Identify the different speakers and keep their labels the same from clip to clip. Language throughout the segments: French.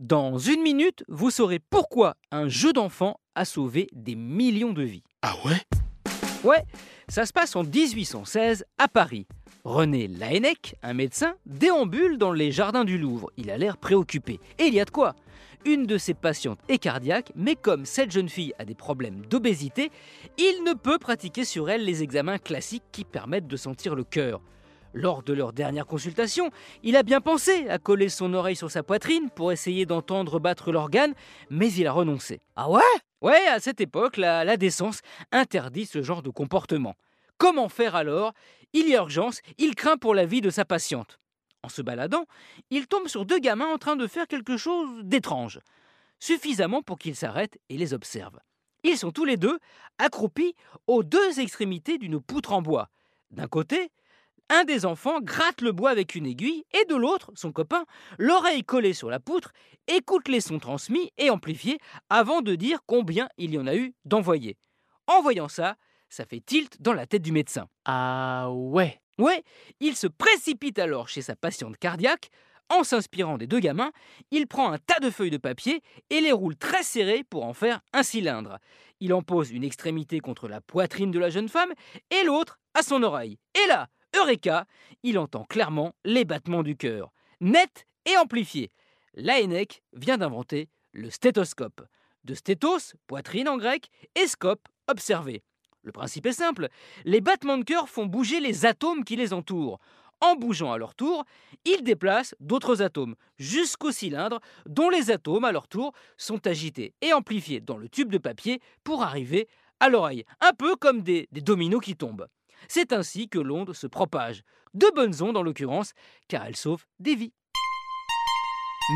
Speaker 1: Dans une minute, vous saurez pourquoi un jeu d'enfant a sauvé des millions de vies.
Speaker 2: Ah ouais?
Speaker 1: Ouais, ça se passe en 1816 à Paris. René Laennec, un médecin, déambule dans les jardins du Louvre. Il a l'air préoccupé. Et il y a de quoi? Une de ses patientes est cardiaque, mais comme cette jeune fille a des problèmes d'obésité, il ne peut pratiquer sur elle les examens classiques qui permettent de sentir le cœur. Lors de leur dernière consultation, il a bien pensé à coller son oreille sur sa poitrine pour essayer d'entendre battre l'organe, mais il a renoncé.
Speaker 3: Ah ouais?
Speaker 1: Ouais, à cette époque, la, la décence interdit ce genre de comportement. Comment faire alors? Il y a urgence, il craint pour la vie de sa patiente. En se baladant, il tombe sur deux gamins en train de faire quelque chose d'étrange, suffisamment pour qu'il s'arrête et les observe. Ils sont tous les deux accroupis aux deux extrémités d'une poutre en bois. D'un côté, un des enfants gratte le bois avec une aiguille et de l'autre, son copain, l'oreille collée sur la poutre, écoute les sons transmis et amplifiés avant de dire combien il y en a eu d'envoyés. En voyant ça, ça fait tilt dans la tête du médecin.
Speaker 3: Ah ouais
Speaker 1: Ouais, il se précipite alors chez sa patiente cardiaque. En s'inspirant des deux gamins, il prend un tas de feuilles de papier et les roule très serrées pour en faire un cylindre. Il en pose une extrémité contre la poitrine de la jeune femme et l'autre à son oreille. Et là, Eureka Il entend clairement les battements du cœur, net et amplifiés. Laennec vient d'inventer le stéthoscope. De stéthos, poitrine en grec, et scope, observer. Le principe est simple, les battements de cœur font bouger les atomes qui les entourent. En bougeant à leur tour, ils déplacent d'autres atomes jusqu'au cylindre dont les atomes à leur tour sont agités et amplifiés dans le tube de papier pour arriver à l'oreille, un peu comme des dominos qui tombent. C'est ainsi que l'onde se propage. De bonnes ondes en l'occurrence, car elles sauvent des vies.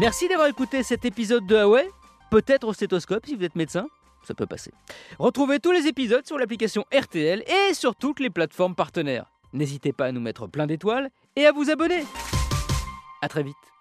Speaker 1: Merci d'avoir écouté cet épisode de Huawei. Peut-être au stéthoscope si vous êtes médecin. Ça peut passer. Retrouvez tous les épisodes sur l'application RTL et sur toutes les plateformes partenaires. N'hésitez pas à nous mettre plein d'étoiles et à vous abonner. A très vite.